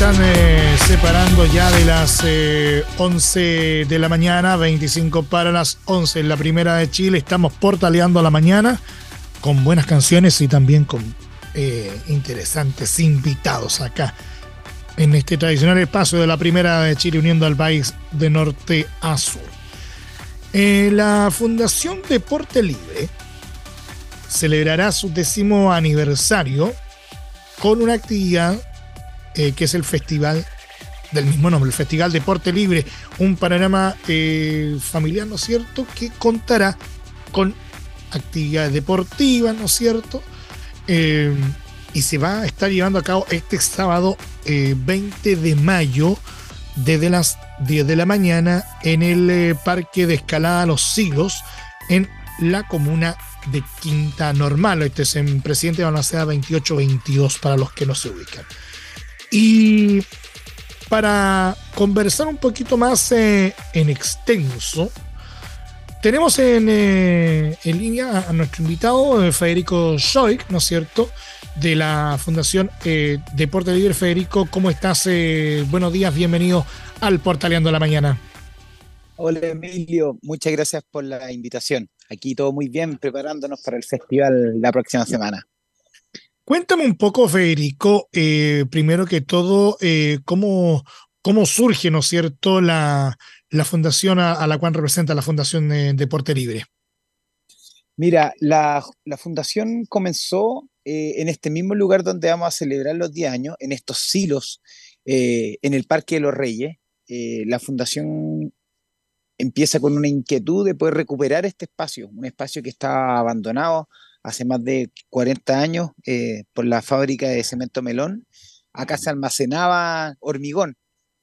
25 nos están eh, separando ya de las 11 eh, de la mañana, 25 para las 11 en la primera de Chile. Estamos portaleando la mañana con buenas canciones y también con eh, interesantes invitados acá en este tradicional espacio de la primera de Chile uniendo al país de norte a sur. la Fundación Deporte Libre celebrará su décimo aniversario con una actividad eh, que es el festival del mismo nombre, el Festival Deporte Libre, un panorama eh, familiar, ¿no es cierto?, que contará con actividades deportivas, ¿no es cierto? Eh, y se va a estar llevando a cabo este sábado 20 de mayo desde las 10 de la mañana en el Parque de Escalada Los Siglos en la comuna de Quinta Normal. Este es en Presidente de Balmaceda 2822 para los que no se ubican. Y para conversar un poquito más eh, en extenso, tenemos en, eh, en, línea a nuestro invitado, eh, Federico Schoik, ¿no es cierto? De la Fundación Deporte Libre. Federico, ¿cómo estás? buenos días, bienvenido al Portaleando la Mañana. Hola Emilio, muchas gracias por la invitación. Aquí todo muy bien, preparándonos para el festival la próxima semana. Cuéntame un poco, Federico, eh, primero que todo, eh, cómo, cómo surge, ¿no cierto?, la, la fundación a, la cual representa la Fundación de Deporte Libre. Mira, la, la fundación comenzó eh, en este mismo lugar donde vamos a celebrar los 10 años, en estos silos, en el Parque de los Reyes. la fundación empieza con una inquietud de poder recuperar este espacio, un espacio que estaba abandonado hace más de 40 años eh, por la fábrica de cemento Melón. Acá se almacenaba hormigón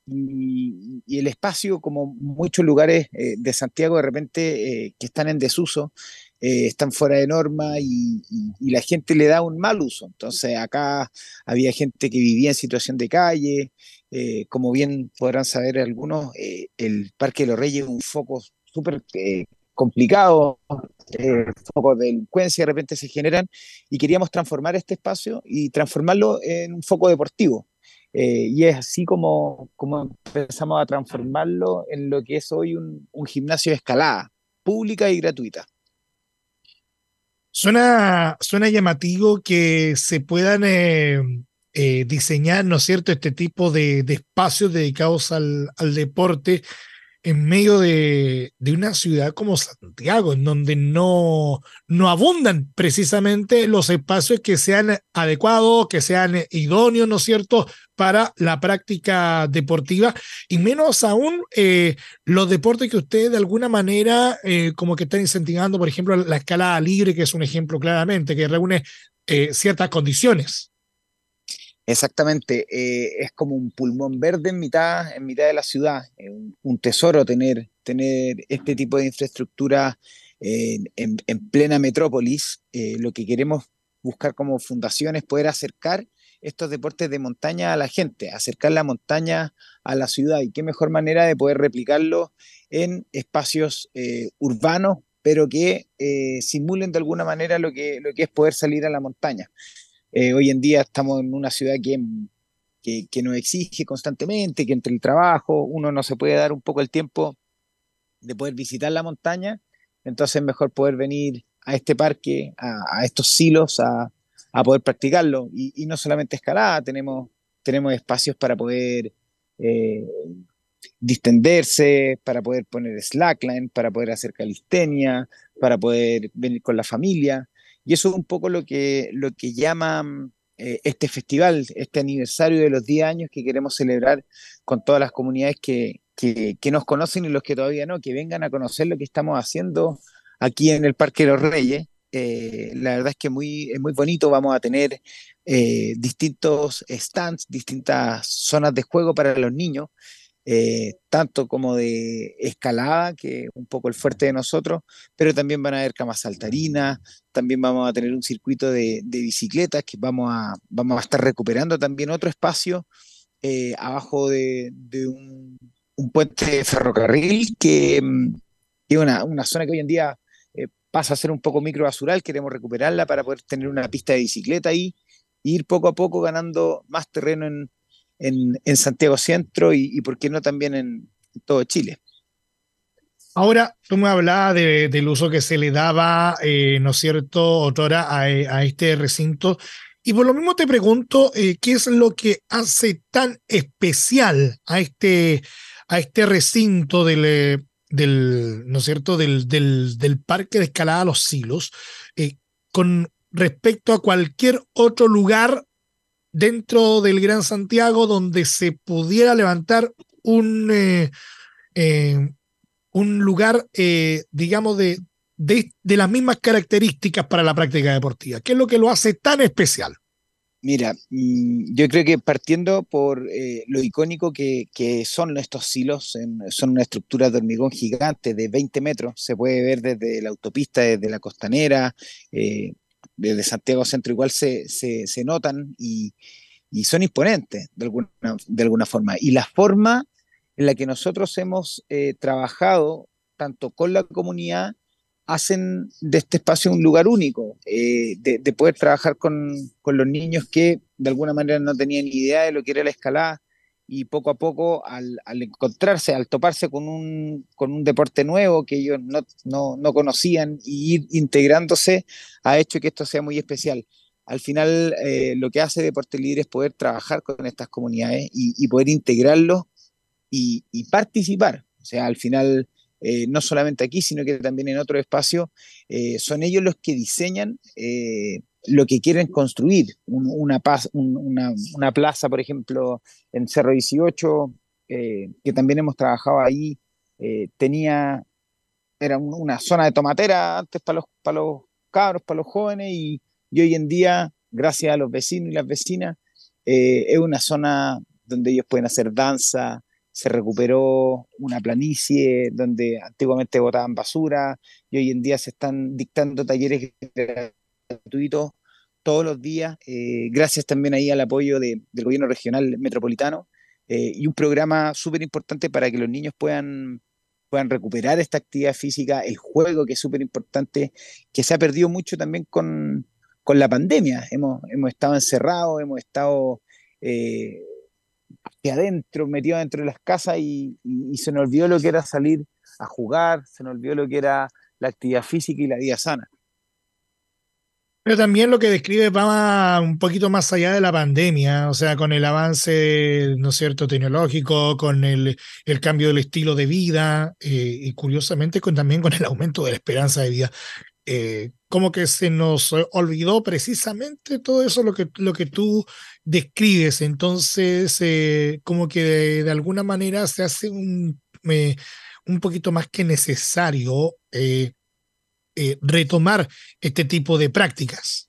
y, el espacio, como muchos lugares eh, de Santiago de repente eh, que están en desuso, están fuera de norma y, la gente le da un mal uso. Entonces acá había gente que vivía en situación de calle, como bien podrán saber algunos, el Parque de los Reyes es un foco súper eh, complicado, focos de delincuencia de repente se generan, y queríamos transformar este espacio y transformarlo en un foco deportivo. y es así como, como empezamos a transformarlo en lo que es hoy un, un gimnasio de escalada, pública y gratuita. Suena, suena llamativo que se puedan eh, diseñar, ¿no es cierto?, este tipo de, espacios dedicados al, deporte en medio de, una ciudad como Santiago, en donde no, no abundan precisamente los espacios que sean adecuados, que sean idóneos, ¿no es cierto?, para la práctica deportiva, y menos aún eh, los deportes que ustedes de alguna manera eh, como que están incentivando, por ejemplo, la escalada libre, que es un ejemplo claramente, que reúne ciertas condiciones. Exactamente, eh, es como un pulmón verde en mitad, en mitad de la ciudad, un, tesoro tener, tener este tipo de infraestructura en, plena metrópolis. Eh, lo que queremos buscar como fundación es poder acercar estos deportes de montaña a la gente, acercar la montaña a la ciudad y qué mejor manera de poder replicarlo en espacios eh, urbanos, pero que simulen de alguna manera lo que, lo que es poder salir a la montaña. Eh, hoy en día estamos en una ciudad que, que, nos exige constantemente, que entre el trabajo uno no se puede dar un poco el tiempo de poder visitar la montaña, entonces es mejor poder venir a este parque, a, estos silos, a, poder practicarlo. Y, no solamente escalada, tenemos, tenemos espacios para poder eh, distenderse, para poder poner slackline, para poder hacer calistenia, para poder venir con la familia. Y eso es un poco lo que, lo que llama eh, este festival, este aniversario de los 10 años que queremos celebrar con todas las comunidades que, que, nos conocen y los que todavía no, que vengan a conocer lo que estamos haciendo aquí en el Parque de los Reyes. Eh, la verdad es que muy, es muy bonito, vamos a tener eh, distintos stands, distintas zonas de juego para los niños. Eh, tanto como de escalada, que es un poco el fuerte de nosotros, pero también van a haber camas saltarinas, también vamos a tener un circuito de, bicicletas que vamos a, vamos a estar recuperando también otro espacio eh, abajo de, un, puente de ferrocarril que, mm, es una, una, zona que hoy en día eh, pasa a ser un poco microbasural, queremos recuperarla para poder tener una pista de bicicleta ahí ir poco a poco ganando más terreno en, en, Santiago Centro y, por qué no también en todo Chile. Ahora, tú me hablabas del uso que se le daba, eh, ¿no es cierto?, otrora a, a, este recinto. Y por lo mismo te pregunto, eh, ¿qué es lo que hace tan especial a este, a este recinto del, eh, del, ¿no cierto?, del, del, parque de escalada Los Silos, con respecto a cualquier otro lugar dentro del Gran Santiago donde se pudiera levantar un, eh, eh, un lugar, eh, digamos, de, de, las mismas características para la práctica deportiva? ¿Qué es lo que lo hace tan especial? Mira, mm, yo creo que partiendo por lo icónico que, que, son estos silos, son una estructura de hormigón gigante de 20 metros, se puede ver desde la autopista, desde la costanera, desde Santiago Centro igual se, se, notan y, y, son imponentes de alguna, de alguna forma. Y la forma en la que nosotros hemos eh, trabajado, tanto con la comunidad, hacen de este espacio un lugar único, eh, de, de, poder trabajar con, con, los niños que de alguna manera no tenían idea de lo que era la escalada, y poco a poco al, encontrarse, al toparse con un, con un deporte nuevo que ellos no, no, no, conocían y ir integrándose ha hecho que esto sea muy especial. Al final eh, lo que hace Deporte Libre es poder trabajar con estas comunidades y, poder integrarlos y, participar. O sea, al final, eh, no solamente aquí, sino que también en otro espacio, eh, son ellos los que diseñan lo que quieren construir. una, una, plaza, por ejemplo, en Cerro 18, eh, que también hemos trabajado ahí, eh, tenía, era una zona de tomatera antes para los, para los cabros, para los jóvenes, y, hoy en día, gracias a los vecinos y las vecinas, eh, es una zona donde ellos pueden hacer danza, se recuperó una planicie donde antiguamente botaban basura y hoy en día se están dictando talleres gratuitos todos los días, eh, gracias también ahí al apoyo del gobierno regional metropolitano eh, y un programa súper importante para que los niños puedan, puedan recuperar esta actividad física, el juego que es súper importante, que se ha perdido mucho también con, con la pandemia. Hemos, hemos estado encerrados, hemos estado eh, adentro, metidos dentro de las casas y, y se nos olvidó lo que era salir a jugar, se nos olvidó lo que era la actividad física y la vida sana. Pero también lo que describe va un poquito más allá de la pandemia, o sea, con el avance, ¿no es cierto?, tecnológico, con el, el cambio del estilo de vida eh, y curiosamente con, también con el aumento de la esperanza de vida. Eh, como que se nos olvidó precisamente todo eso lo que, lo que tú describes. Entonces, eh, como que de, alguna manera se hace un, un poquito más que necesario eh, retomar este tipo de prácticas.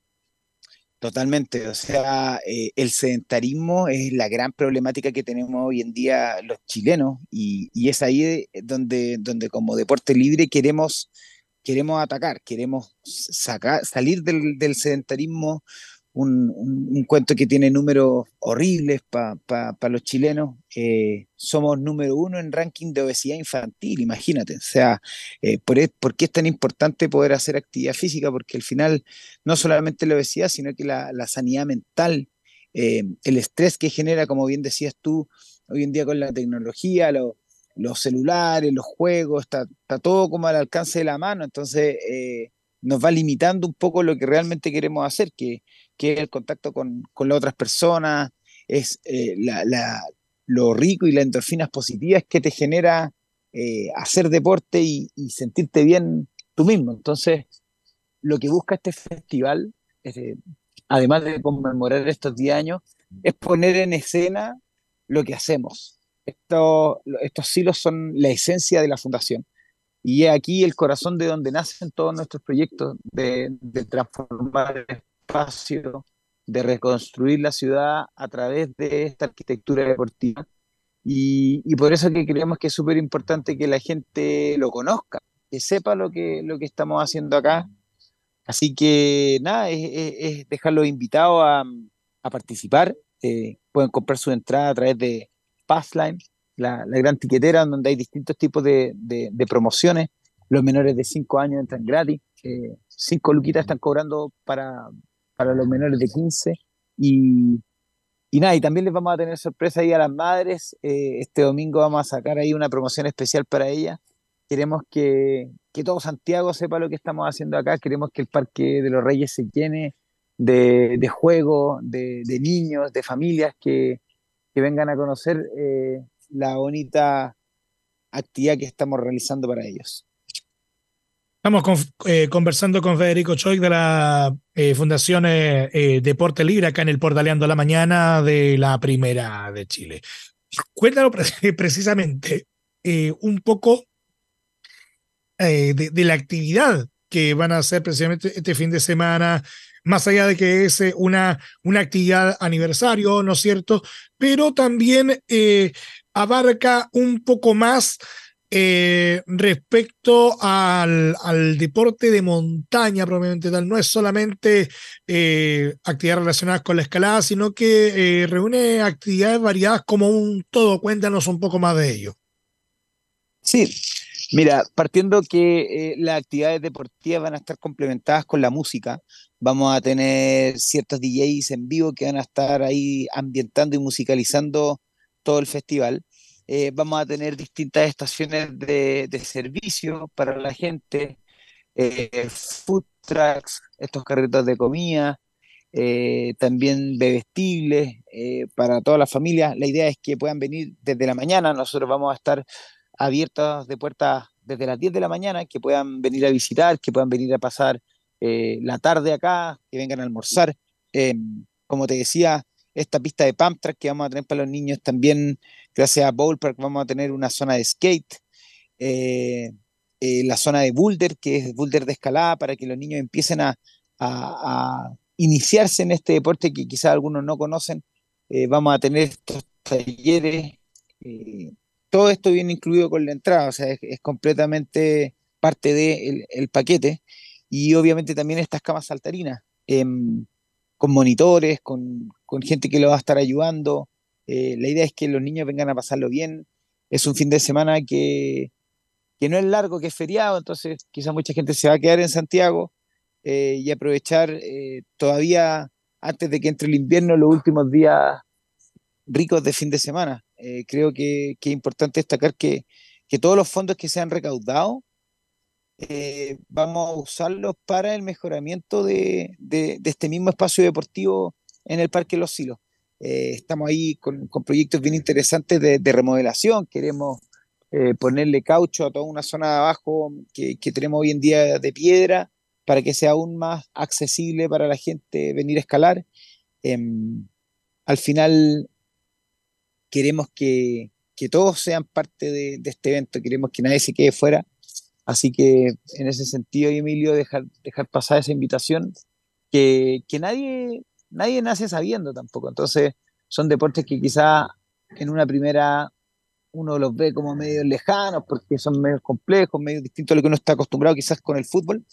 Totalmente, o sea, eh, el sedentarismo es la gran problemática que tenemos hoy en día los chilenos y, es ahí donde, donde como deporte libre queremos, queremos atacar, queremos sacar, salir del, sedentarismo un, cuento que tiene números horribles para los chilenos. Eh, somos número uno en ranking de obesidad infantil, imagínate. O sea, eh, por, qué es tan importante poder hacer actividad física? Porque al final no solamente la obesidad, sino que la, sanidad mental, eh, el estrés que genera, como bien decías tú, hoy en día con la tecnología, los celulares, los juegos, está, todo como al alcance de la mano. Entonces nos va limitando un poco lo que realmente queremos hacer, que, es el contacto con, con las otras personas, es eh, lo rico y las endorfinas positivas que te genera eh, hacer deporte y, sentirte bien tú mismo. Entonces, lo que busca este festival, además de conmemorar estos 10 años, es poner en escena lo que hacemos. Estos, silos son la esencia de la fundación. Y es aquí el corazón de donde nacen todos nuestros proyectos de, transformar espacio de reconstruir la ciudad a través de esta arquitectura deportiva. Y, por eso que creemos que es súper importante que la gente lo conozca, que sepa lo que, lo que estamos haciendo acá. Así que nada, es, es, dejarlos invitados a, a participar. Eh, pueden comprar su entrada a través de Passline, la, gran tiquetera, donde hay distintos tipos de, promociones. Los menores de 5 años entran gratis. Eh, cinco luquitas están cobrando para, para los menores de 15 Y, y nada, y también les vamos a tener sorpresa ahí a las madres. Eh, este domingo vamos a sacar ahí una promoción especial para ellas. Queremos que, que todo Santiago sepa lo que estamos haciendo acá. Queremos que el Parque de los Reyes se llene de, de juegos, de, de, niños, de familias que, que vengan a conocer eh, la bonita actividad que estamos realizando para ellos. Estamos eh, conversando con Federico Choi de la eh, Fundación Deporte Libre acá en el Portaleando la Mañana de la Primera de Chile. Cuéntanos precisamente un poco de, de, la actividad que van a hacer precisamente este fin de semana, más allá de que es una, una actividad aniversario, ¿no es cierto? Pero también abarca un poco más eh, respecto al, al, deporte de montaña, probablemente tal, no es solamente eh, actividades relacionadas con la escalada, sino que eh, reúne actividades variadas como un todo. Cuéntanos un poco más de ello. Sí, mira, partiendo que eh, las actividades deportivas van a estar complementadas con la música, vamos a tener ciertos DJs en vivo que van a estar ahí ambientando y musicalizando todo el festival. Eh, vamos a tener distintas estaciones de, servicio para la gente, eh, food trucks, estos carritos de comida, también bebestibles eh, para toda la familia. La idea es que puedan venir desde la mañana, nosotros vamos a estar abiertos de puertas desde las 10 de la mañana, que puedan venir a visitar, que puedan venir a pasar eh, la tarde acá, que vengan a almorzar. como te decía, esta pista de pump track que vamos a tener para los niños también Gracias a Ballpark vamos a tener una zona de skate, eh, eh, la zona de boulder, que es boulder de escalada, para que los niños empiecen a, a, a iniciarse en este deporte que quizás algunos no conocen. Eh, vamos a tener estos talleres. Todo esto viene incluido con la entrada, o sea, es, completamente parte del de el paquete. Y obviamente también estas camas saltarinas, em, con monitores, con, con gente que lo va a estar ayudando. Eh, la idea es que los niños vengan a pasarlo bien. Es un fin de semana que, que no es largo, que es feriado, entonces quizás mucha gente se va a quedar en Santiago eh, y aprovechar eh, todavía antes de que entre el invierno los últimos días ricos de fin de semana. Eh, creo que, que, es importante destacar que, que, todos los fondos que se han recaudado eh, vamos a usarlos para el mejoramiento de, de, de, este mismo espacio deportivo en el Parque Los Silos. Eh, estamos ahí con, con, proyectos bien interesantes de, de remodelación, queremos eh, ponerle caucho a toda una zona de abajo que, que, tenemos hoy en día de piedra para que sea aún más accesible para la gente venir a escalar. Eh, al final queremos que, que todos sean parte de, de, este evento, queremos que nadie se quede fuera. Así que en ese sentido, Emilio, dejar, dejar pasar esa invitación, que, que nadie nadie nace sabiendo tampoco. Entonces, son deportes que quizá en una primera uno los ve como medio lejanos porque son medio complejos, medio distintos a lo que uno está acostumbrado quizás con el fútbol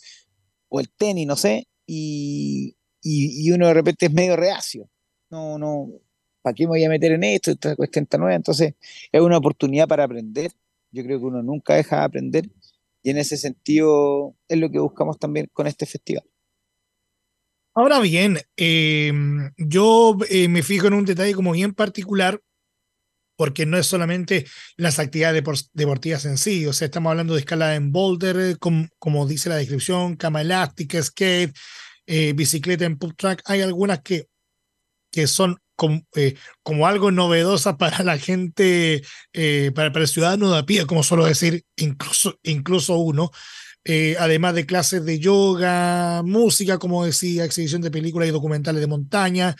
o el tenis, no sé, y, y, y uno de repente es medio reacio. No, no, ¿para qué me voy a meter en esto? Esta cuestión está nueva. Entonces, es una oportunidad para aprender. Yo creo que uno nunca deja de aprender y en ese sentido es lo que buscamos también con este festival. Ahora bien, eh, yo eh, me fijo en un detalle como bien particular, porque no es solamente las actividades deportivas en sí, o sea, estamos hablando de escalada en boulder, como, como dice la descripción, cama elástica, skate, eh, bicicleta en pub track, hay algunas que, que son como, eh, como, algo novedosa para la gente, eh, para, para, el ciudadano de a pie, como suelo decir, incluso, incluso uno, eh, además de clases de yoga, música, como decía, exhibición de películas y documentales de montaña,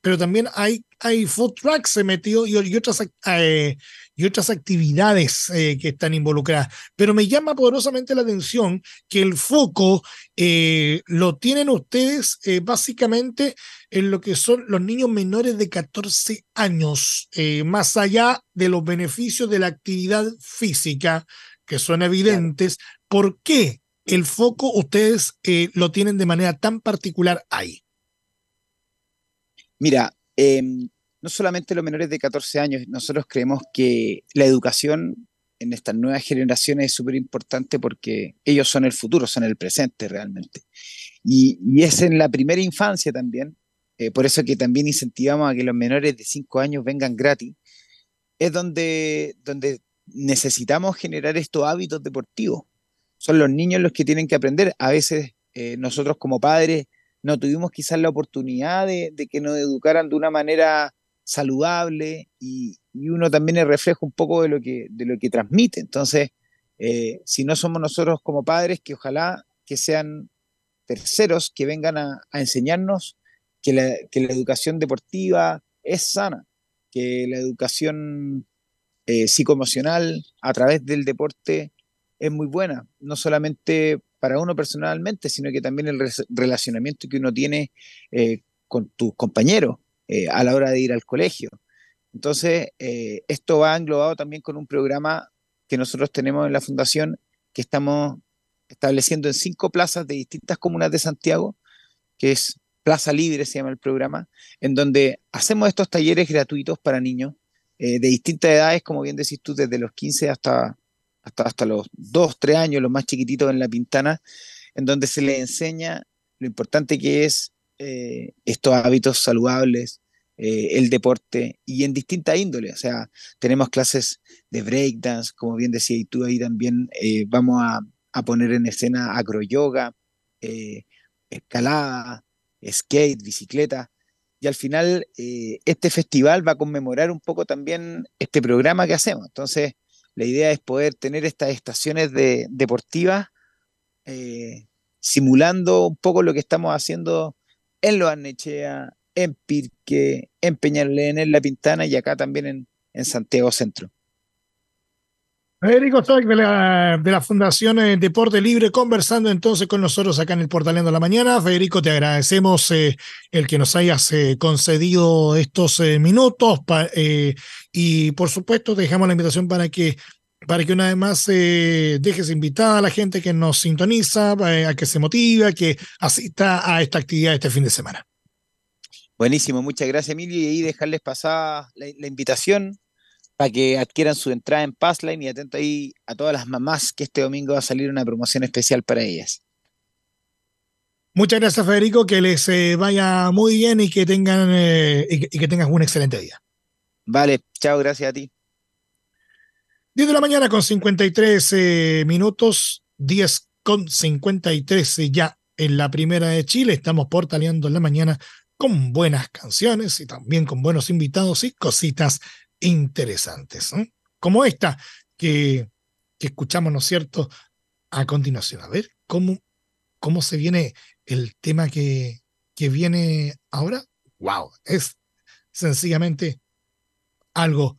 pero también hay, hay food trucks se metió y, y, otras, eh, y otras actividades eh, que están involucradas. Pero me llama poderosamente la atención que el foco eh, lo tienen ustedes básicamente en lo que son los niños menores de 14 años, más allá de los beneficios de la actividad física, que son evidentes, claro. ¿por qué el foco ustedes lo tienen de manera tan particular ahí? Mira, eh, no solamente los menores de 14 años, nosotros creemos que la educación en estas nuevas generaciones es súper importante porque ellos son el futuro, son el presente realmente. Y, y, es en la primera infancia también eh, por eso que también incentivamos a que los menores de 5 años vengan gratis, es donde, donde necesitamos generar estos hábitos deportivos. Son los niños los que tienen que aprender. A veces eh, nosotros como padres no tuvimos quizás la oportunidad de, que nos educaran de una manera saludable y, uno también es reflejo un poco de lo que, de lo que transmite. Entonces, eh, si no somos nosotros como padres, que ojalá que sean terceros que vengan a, enseñarnos que la, educación deportiva es sana, que la educación eh, psicoemocional a través del deporte es muy buena, no solamente para uno personalmente, sino que también el relacionamiento que uno tiene eh, con tus compañeros eh, a la hora de ir al colegio. Entonces, esto va englobado también con un programa que nosotros tenemos en la fundación que estamos estableciendo en cinco plazas de distintas comunas de Santiago, que es Plaza Libre, se llama el programa, en donde hacemos estos talleres gratuitos para niños eh, de distintas edades, como bien decís tú, desde los 15 hasta, hasta, hasta los 2, 3 años, los más chiquititos en La Pintana, en donde se les enseña lo importante que es eh, estos hábitos saludables, eh, el deporte y en distintas índoles. O sea, tenemos clases de breakdance, como bien decías tú ahí también, vamos a, a poner en escena agroyoga, eh, escalada, skate, bicicleta. Y al final, eh, este festival va a conmemorar un poco también este programa que hacemos. Entonces, la idea es poder tener estas estaciones de, deportivas eh, simulando un poco lo que estamos haciendo en Los Arnechea, en Pirque, en Peñalén, en La Pintana y acá también en Santiago Centro. Federico Stoic de la, de la Fundación eh, Deporte Libre, conversando entonces con nosotros acá en el Portaleando de la Mañana. Federico, te agradecemos eh, el que nos hayas eh, concedido estos minutos y por supuesto dejamos la invitación para que para que una vez más dejes invitada a la gente que nos sintoniza, a que se motive, a que asista a esta actividad este fin de semana. Buenísimo, muchas gracias Emilio y ahí dejarles pasar la invitación para que adquieran su entrada en Passline y atento ahí a todas las mamás que este domingo va a salir una promoción especial para ellas. Muchas gracias, Federico, que les eh, vaya muy bien y que tengan eh, y, que, tengas un excelente día. Vale, chao, gracias a ti. 10 de la mañana con 53 eh, minutos, 10 con 53 ya en la primera de Chile. Estamos portaleando en la mañana con buenas canciones y también con buenos invitados y cositas interesantes, como esta que, que, escuchamos, ¿no es cierto?, a continuación. A ver, ¿cómo, cómo se viene el tema que, que viene ahora? ¡Wow! Es sencillamente algo